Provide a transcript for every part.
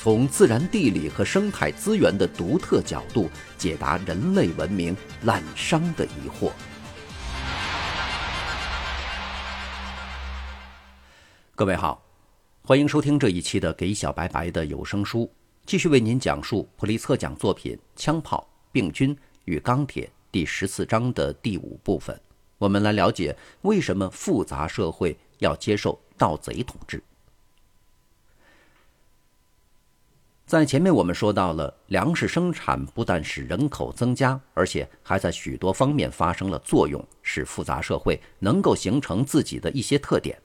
从自然地理和生态资源的独特角度解答人类文明滥觞的疑惑。各位好，欢迎收听这一期的《给小白白的有声书》，继续为您讲述普利策奖作品《枪炮、病菌与钢铁》第十四章的第五部分。我们来了解为什么复杂社会要接受盗贼统治。在前面我们说到了，粮食生产不但使人口增加，而且还在许多方面发生了作用，使复杂社会能够形成自己的一些特点。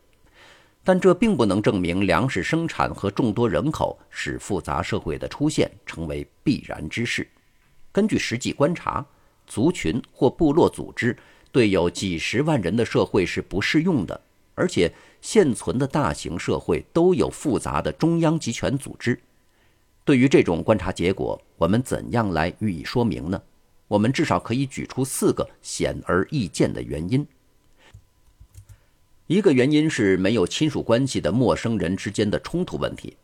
但这并不能证明粮食生产和众多人口使复杂社会的出现成为必然之事。根据实际观察，族群或部落组织对有几十万人的社会是不适用的，而且现存的大型社会都有复杂的中央集权组织。对于这种观察结果，我们怎样来予以说明呢？我们至少可以举出四个显而易见的原因。一个原因是没有亲属关系的陌生人之间的冲突问题。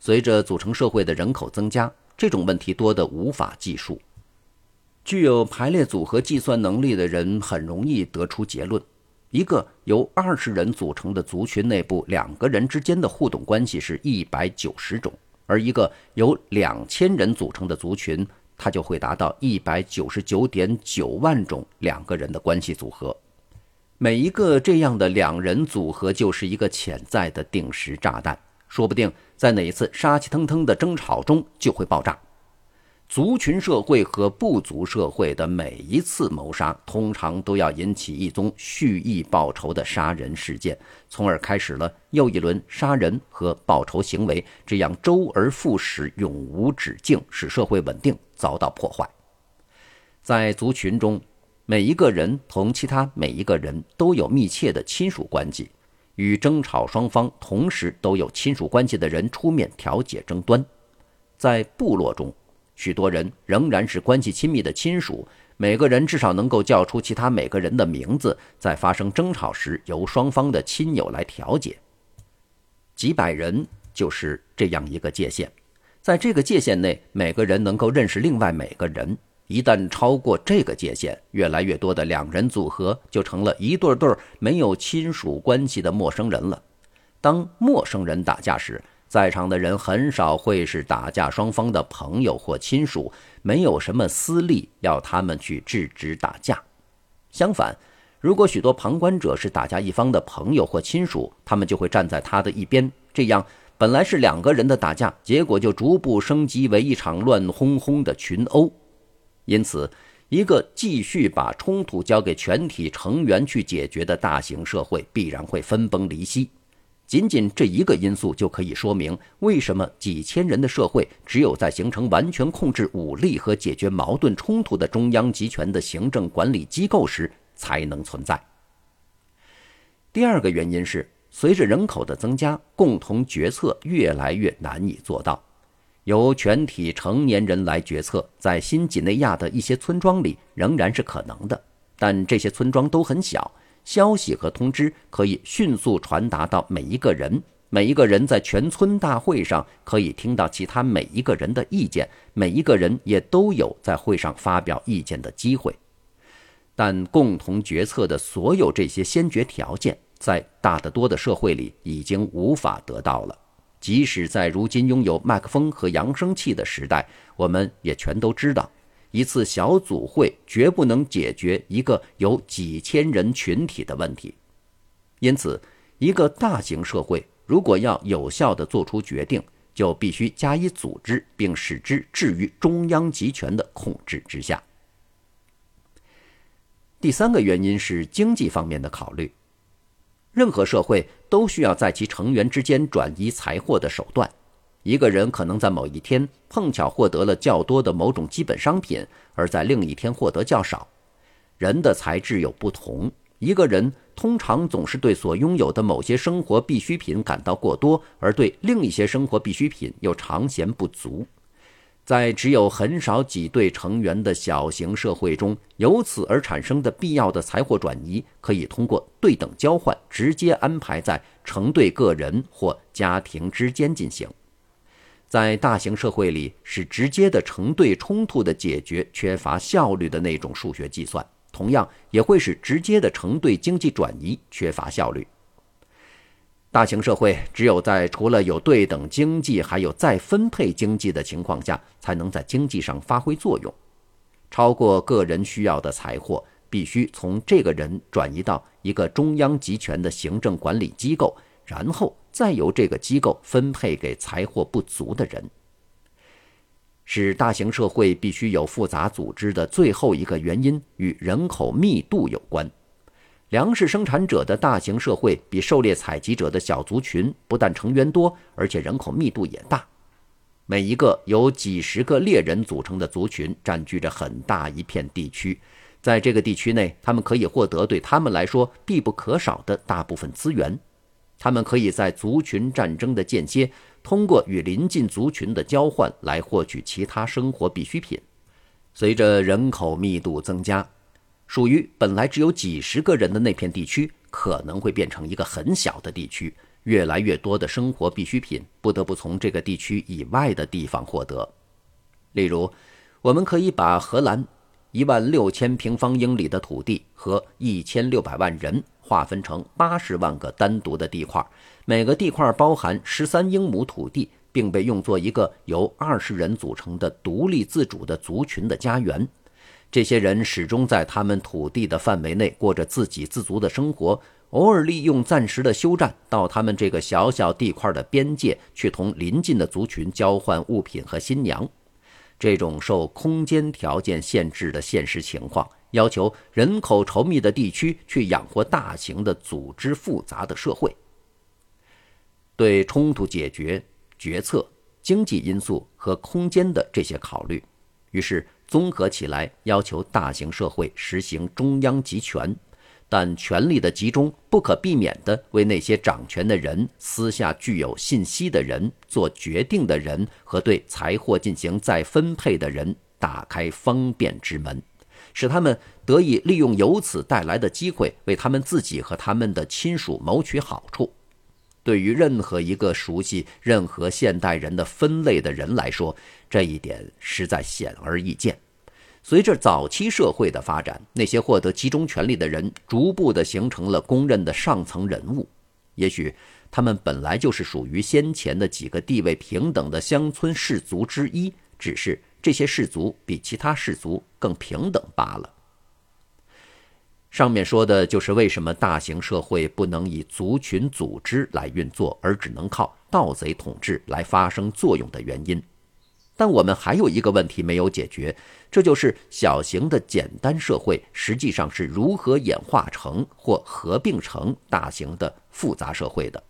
随着组成社会的人口增加，这种问题多得无法计数。具有排列组合计算能力的人很容易得出结论：一个由二十人组成的族群内部，两个人之间的互动关系是一百九十种。而一个由两千人组成的族群，它就会达到一百九十九点九万种两个人的关系组合。每一个这样的两人组合，就是一个潜在的定时炸弹，说不定在哪一次杀气腾腾的争吵中就会爆炸。族群社会和部族社会的每一次谋杀，通常都要引起一宗蓄意报仇的杀人事件，从而开始了又一轮杀人和报仇行为，这样周而复始，永无止境，使社会稳定遭到破坏。在族群中，每一个人同其他每一个人都有密切的亲属关系，与争吵双方同时都有亲属关系的人出面调解争端。在部落中。许多人仍然是关系亲密的亲属，每个人至少能够叫出其他每个人的名字，在发生争吵时由双方的亲友来调解。几百人就是这样一个界限，在这个界限内，每个人能够认识另外每个人。一旦超过这个界限，越来越多的两人组合就成了一对对没有亲属关系的陌生人了。当陌生人打架时，在场的人很少会是打架双方的朋友或亲属，没有什么私利要他们去制止打架。相反，如果许多旁观者是打架一方的朋友或亲属，他们就会站在他的一边。这样，本来是两个人的打架，结果就逐步升级为一场乱哄哄的群殴。因此，一个继续把冲突交给全体成员去解决的大型社会，必然会分崩离析。仅仅这一个因素就可以说明，为什么几千人的社会只有在形成完全控制武力和解决矛盾冲突的中央集权的行政管理机构时才能存在。第二个原因是，随着人口的增加，共同决策越来越难以做到。由全体成年人来决策，在新几内亚的一些村庄里仍然是可能的，但这些村庄都很小。消息和通知可以迅速传达到每一个人，每一个人在全村大会上可以听到其他每一个人的意见，每一个人也都有在会上发表意见的机会。但共同决策的所有这些先决条件，在大得多的社会里已经无法得到了。即使在如今拥有麦克风和扬声器的时代，我们也全都知道。一次小组会绝不能解决一个有几千人群体的问题，因此，一个大型社会如果要有效地做出决定，就必须加以组织，并使之置于中央集权的控制之下。第三个原因是经济方面的考虑，任何社会都需要在其成员之间转移财货的手段。一个人可能在某一天碰巧获得了较多的某种基本商品，而在另一天获得较少。人的才智有不同，一个人通常总是对所拥有的某些生活必需品感到过多，而对另一些生活必需品又常嫌不足。在只有很少几对成员的小型社会中，由此而产生的必要的财货转移，可以通过对等交换直接安排在成对个人或家庭之间进行。在大型社会里，是直接的成对冲突的解决缺乏效率的那种数学计算，同样也会使直接的成对经济转移缺乏效率。大型社会只有在除了有对等经济，还有再分配经济的情况下，才能在经济上发挥作用。超过个人需要的财货，必须从这个人转移到一个中央集权的行政管理机构，然后再由这个机构分配给财货不足的人。使大型社会必须有复杂组织的最后一个原因，与人口密度有关。粮食生产者的大型社会比狩猎采集者的小族群不但成员多，而且人口密度也大。每一个由几十个猎人组成的族群占据着很大一片地区，在这个地区内，他们可以获得对他们来说必不可少的大部分资源。他们可以在族群战争的间歇，通过与邻近族群的交换来获取其他生活必需品。随着人口密度增加。属于本来只有几十个人的那片地区，可能会变成一个很小的地区。越来越多的生活必需品不得不从这个地区以外的地方获得。例如，我们可以把荷兰一万六千平方英里的土地和一千六百万人划分成八十万个单独的地块，每个地块包含十三英亩土地，并被用作一个由二十人组成的独立自主的族群的家园。这些人始终在他们土地的范围内过着自给自足的生活，偶尔利用暂时的休战到他们这个小小地块的边界去同邻近的族群交换物品和新娘。这种受空间条件限制的现实情况，要求人口稠密的地区去养活大型的、组织复杂的社会。对冲突解决决策、经济因素和空间的这些考虑，于是。综合起来，要求大型社会实行中央集权，但权力的集中不可避免地为那些掌权的人、私下具有信息的人、做决定的人和对财货进行再分配的人打开方便之门，使他们得以利用由此带来的机会，为他们自己和他们的亲属谋取好处。对于任何一个熟悉任何现代人的分类的人来说，这一点实在显而易见。随着早期社会的发展，那些获得集中权力的人逐步地形成了公认的上层人物。也许他们本来就是属于先前的几个地位平等的乡村氏族之一，只是这些氏族比其他氏族更平等罢了。上面说的就是为什么大型社会不能以族群组织来运作，而只能靠盗贼统治来发生作用的原因。但我们还有一个问题没有解决，这就是小型的简单社会实际上是如何演化成或合并成大型的复杂社会的。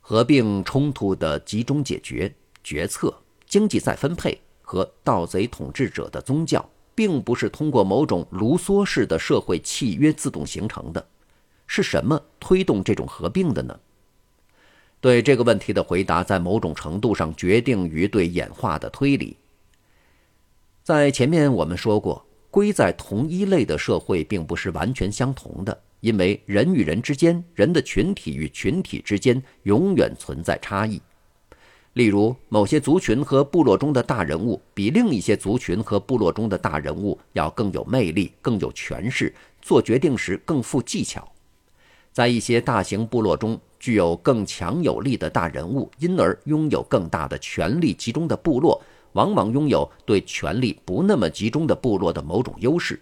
合并冲突的集中解决、决策、经济再分配和盗贼统治者的宗教。并不是通过某种卢梭式的社会契约自动形成的，是什么推动这种合并的呢？对这个问题的回答，在某种程度上决定于对演化的推理。在前面我们说过，归在同一类的社会并不是完全相同的，因为人与人之间、人的群体与群体之间永远存在差异。例如，某些族群和部落中的大人物比另一些族群和部落中的大人物要更有魅力、更有权势，做决定时更富技巧。在一些大型部落中，具有更强有力的大人物，因而拥有更大的权力集中的部落，往往拥有对权力不那么集中的部落的某种优势。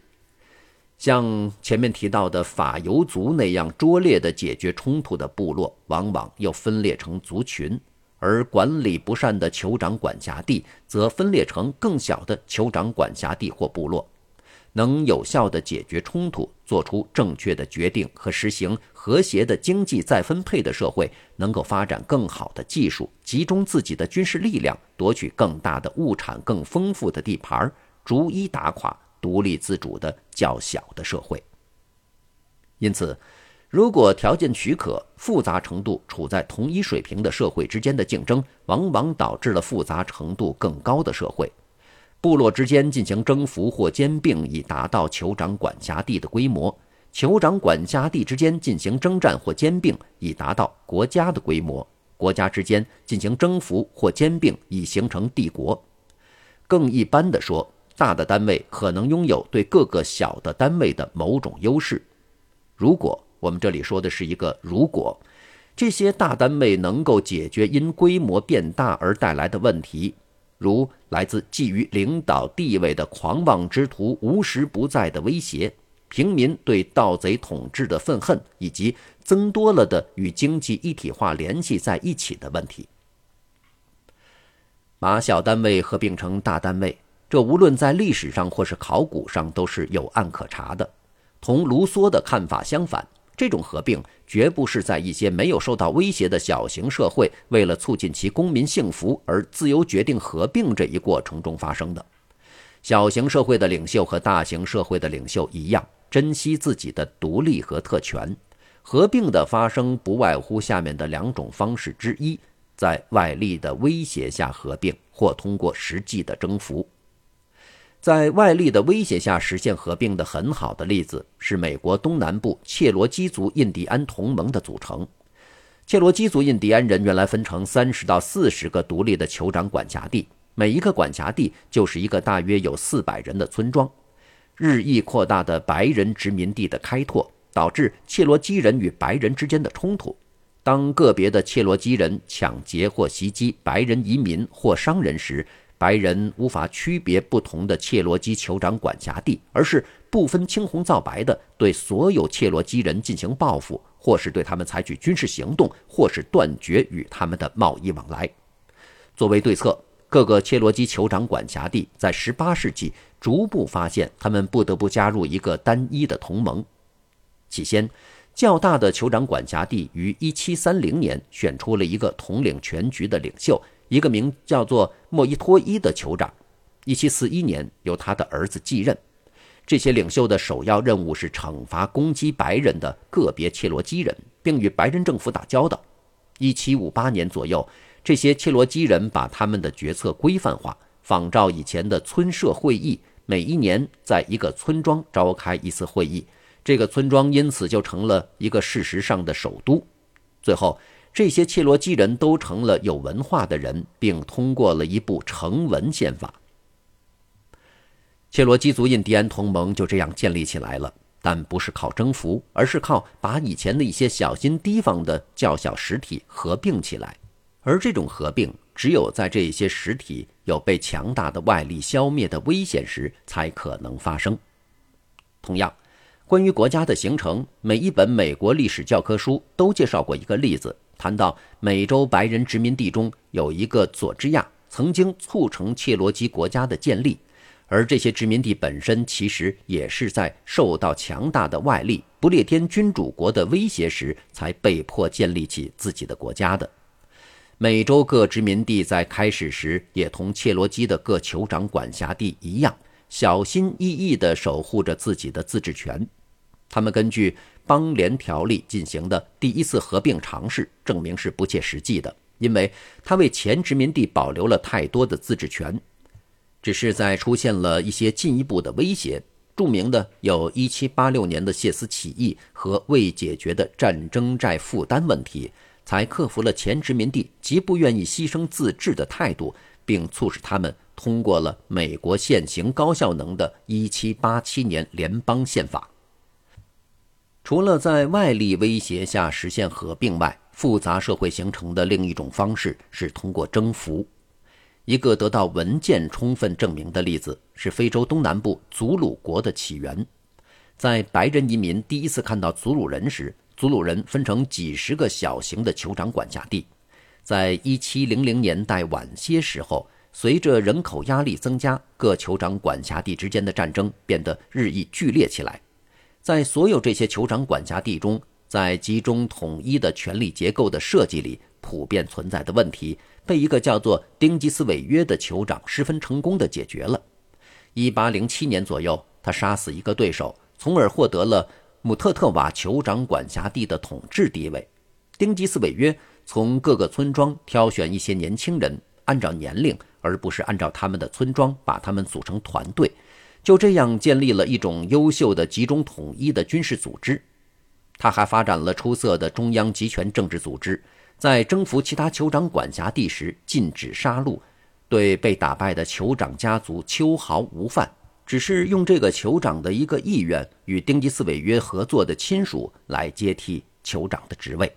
像前面提到的法尤族那样拙劣的解决冲突的部落，往往又分裂成族群。而管理不善的酋长管辖地则分裂成更小的酋长管辖地或部落。能有效地解决冲突，做出正确的决定和实行和谐的经济再分配的社会，能够发展更好的技术，集中自己的军事力量，夺取更大的物产、更丰富的地盘，逐一打垮独立自主的较小的社会。因此，如果条件许可，复杂程度处在同一水平的社会之间的竞争，往往导致了复杂程度更高的社会。部落之间进行征服或兼并，以达到酋长管辖地的规模；酋长管辖地之间进行征战或兼并，以达到国家的规模；国家之间进行征服或兼并，以形成帝国。更一般的说，大的单位可能拥有对各个小的单位的某种优势。如果我们这里说的是一个如果，这些大单位能够解决因规模变大而带来的问题。如来自觊觎领导地位的狂妄之徒无时不在的威胁，平民对盗贼统治的愤恨，以及增多了的与经济一体化联系在一起的问题。把小单位合并成大单位，这无论在历史上或是考古上都是有案可查的。同卢梭的看法相反。这种合并绝不是在一些没有受到威胁的小型社会为了促进其公民幸福而自由决定合并这一过程中发生的。小型社会的领袖和大型社会的领袖一样，珍惜自己的独立和特权。合并的发生不外乎下面的两种方式之一：在外力的威胁下合并，或通过实际的征服。在外力的威胁下实现合并的很好的例子是美国东南部切罗基族印第安同盟的组成。切罗基族印第安人原来分成三十到四十个独立的酋长管辖地，每一个管辖地就是一个大约有四百人的村庄。日益扩大的白人殖民地的开拓，导致切罗基人与白人之间的冲突。当个别的切罗基人抢劫或袭击白人移民或商人时，白人无法区别不同的切罗基酋长管辖地，而是不分青红皂白地对所有切罗基人进行报复，或是对他们采取军事行动，或是断绝与他们的贸易往来。作为对策，各个切罗基酋长管辖地在18世纪逐步发现，他们不得不加入一个单一的同盟。起先，较大的酋长管辖地于1730年选出了一个统领全局的领袖。一个名叫做莫伊托伊的酋长，1741年由他的儿子继任。这些领袖的首要任务是惩罚攻击白人的个别切罗基人，并与白人政府打交道。1758年左右，这些切罗基人把他们的决策规范化，仿照以前的村社会议，每一年在一个村庄召开一次会议，这个村庄因此就成了一个事实上的首都。最后。这些切罗基人都成了有文化的人，并通过了一部成文宪法。切罗基族印第安同盟就这样建立起来了，但不是靠征服，而是靠把以前的一些小心提防的较小实体合并起来。而这种合并，只有在这些实体有被强大的外力消灭的危险时，才可能发生。同样，关于国家的形成，每一本美国历史教科书都介绍过一个例子。谈到美洲白人殖民地中有一个佐治亚，曾经促成切罗基国家的建立，而这些殖民地本身其实也是在受到强大的外力不列颠君主国的威胁时，才被迫建立起自己的国家的。美洲各殖民地在开始时也同切罗基的各酋长管辖地一样，小心翼翼地守护着自己的自治权。他们根据邦联条例进行的第一次合并尝试，证明是不切实际的，因为它为前殖民地保留了太多的自治权。只是在出现了一些进一步的威胁，著名的有1786年的谢斯起义和未解决的战争债负担问题，才克服了前殖民地极不愿意牺牲自治的态度，并促使他们通过了美国现行高效能的1787年联邦宪法。除了在外力威胁下实现合并外，复杂社会形成的另一种方式是通过征服。一个得到文件充分证明的例子是非洲东南部祖鲁国的起源。在白人移民第一次看到祖鲁人时，祖鲁人分成几十个小型的酋长管辖地。在1700年代晚些时候，随着人口压力增加，各酋长管辖地之间的战争变得日益剧烈起来。在所有这些酋长管辖地中，在集中统一的权力结构的设计里，普遍存在的问题，被一个叫做丁吉斯韦约的酋长十分成功地解决了。一八零七年左右，他杀死一个对手，从而获得了姆特特瓦酋长管辖地的统治地位。丁吉斯韦约从各个村庄挑选一些年轻人，按照年龄而不是按照他们的村庄，把他们组成团队，就这样建立了一种优秀的集中统一的军事组织。他还发展了出色的中央集权政治组织，在征服其他酋长管辖地时禁止杀戮，对被打败的酋长家族秋毫无犯，只是用这个酋长的一个意愿与丁吉斯韦约合作的亲属来接替酋长的职位。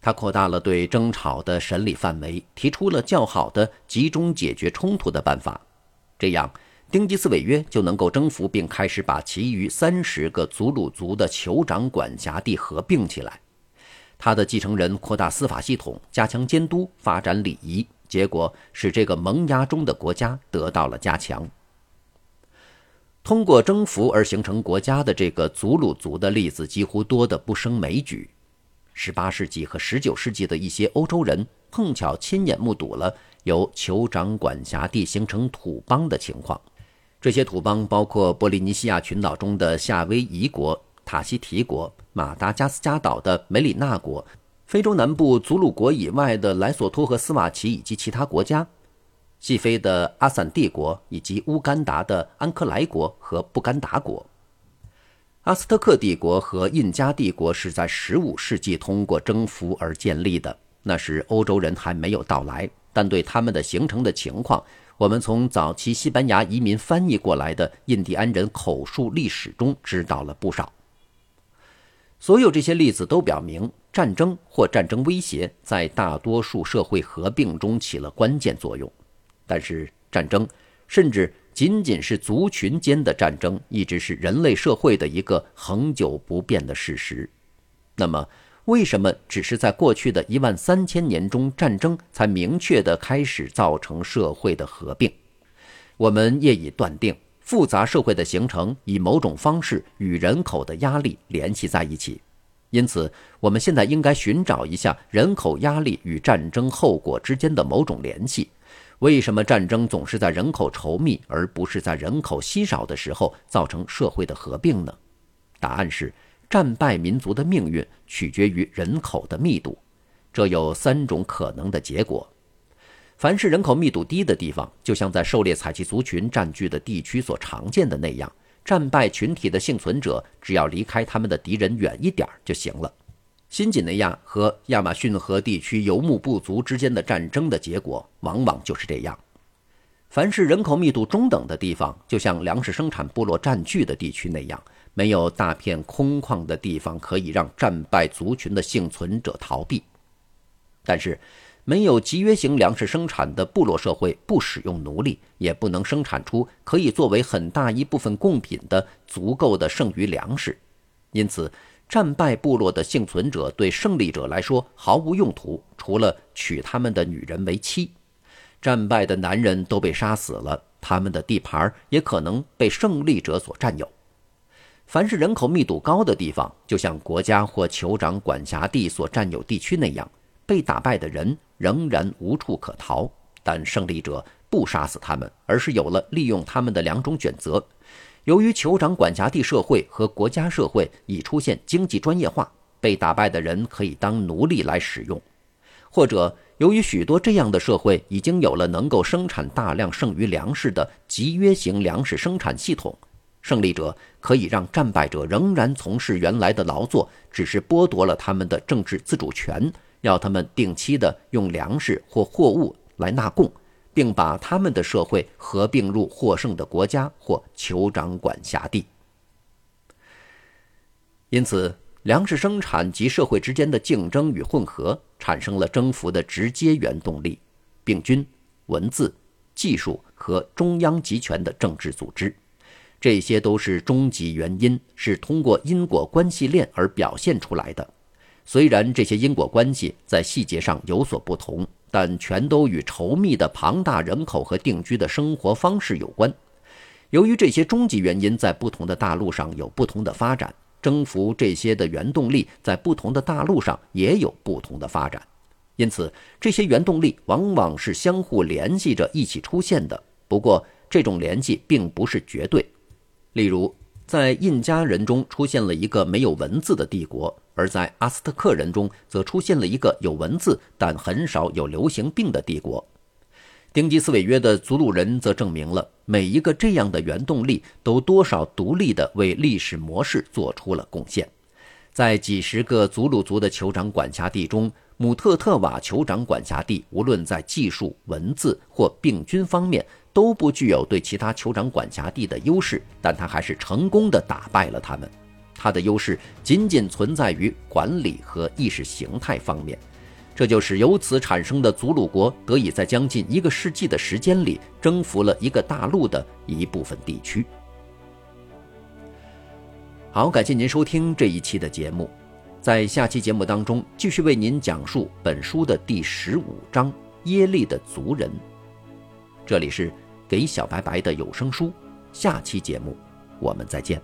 他扩大了对争吵的审理范围，提出了较好的集中解决冲突的办法，这样。丁吉斯违约就能够征服并开始把其余三十个祖鲁族的酋长管辖地合并起来。他的继承人扩大司法系统，加强监督，发展礼仪，结果使这个萌芽中的国家得到了加强。通过征服而形成国家的这个祖鲁族的例子几乎多得不胜枚举。十八世纪和十九世纪的一些欧洲人碰巧亲眼目睹了由酋长管辖地形成土邦的情况。这些土邦包括波利尼西亚群岛中的夏威夷国、塔希提国、马达加斯加岛的梅里纳国、非洲南部祖鲁国以外的莱索托和斯瓦齐以及其他国家、西非的阿散帝国以及乌干达的安克莱国和布干达国。阿斯特克帝国和印加帝国是在15世纪通过征服而建立的，那时欧洲人还没有到来，但对他们的形成的情况。我们从早期西班牙移民翻译过来的印第安人口述历史中知道了不少。所有这些例子都表明，战争或战争威胁在大多数社会合并中起了关键作用。但是，战争，甚至仅仅是族群间的战争，一直是人类社会的一个恒久不变的事实。那么，为什么只是在过去的一万三千年中，战争才明确地开始造成社会的合并？我们业已断定，复杂社会的形成以某种方式与人口的压力联系在一起。因此，我们现在应该寻找一下人口压力与战争后果之间的某种联系。为什么战争总是在人口稠密而不是在人口稀少的时候造成社会的合并呢？答案是。战败民族的命运取决于人口的密度，这有三种可能的结果。凡是人口密度低的地方，就像在狩猎采集族群占据的地区所常见的那样，战败群体的幸存者只要离开他们的敌人远一点就行了。新几内亚和亚马逊河地区游牧部族之间的战争的结果往往就是这样。凡是人口密度中等的地方，就像粮食生产部落占据的地区那样。没有大片空旷的地方可以让战败族群的幸存者逃避，但是，没有集约型粮食生产的部落社会不使用奴隶，也不能生产出可以作为很大一部分贡品的足够的剩余粮食。因此，战败部落的幸存者对胜利者来说毫无用途，除了娶他们的女人为妻。战败的男人都被杀死了，他们的地盘也可能被胜利者所占有。凡是人口密度高的地方，就像国家或酋长管辖地所占有地区那样，被打败的人仍然无处可逃。但胜利者不杀死他们，而是有了利用他们的两种选择。由于酋长管辖地社会和国家社会已出现经济专业化，被打败的人可以当奴隶来使用；或者由于许多这样的社会已经有了能够生产大量剩余粮食的集约型粮食生产系统。胜利者可以让战败者仍然从事原来的劳作，只是剥夺了他们的政治自主权，要他们定期的用粮食或货物来纳贡，并把他们的社会合并入获胜的国家或酋长管辖地。因此，粮食生产及社会之间的竞争与混合，产生了征服的直接原动力：病菌、文字、技术和中央集权的政治组织。这些都是终极原因，是通过因果关系链而表现出来的。虽然这些因果关系在细节上有所不同，但全都与稠密的庞大人口和定居的生活方式有关。由于这些终极原因在不同的大陆上有不同的发展，征服这些的原动力在不同的大陆上也有不同的发展。因此，这些原动力往往是相互联系着一起出现的。不过，这种联系并不是绝对。例如，在印加人中出现了一个没有文字的帝国，而在阿斯特克人中则出现了一个有文字但很少有流行病的帝国。丁吉斯韦约的祖鲁人则证明了每一个这样的原动力都多少独立地为历史模式做出了贡献。在几十个祖鲁族的酋长管辖地中，姆特特瓦酋长管辖地无论在技术、文字或病菌方面都不具有对其他酋长管辖地的优势，但他还是成功的打败了他们。他的优势仅仅存在于管理和意识形态方面，这就是由此产生的祖鲁国得以在将近一个世纪的时间里征服了一个大陆的一部分地区。好，感谢您收听这一期的节目。在下期节目当中，继续为您讲述本书的第十五章耶利的族人。这里是给小白白的有声书，下期节目我们再见。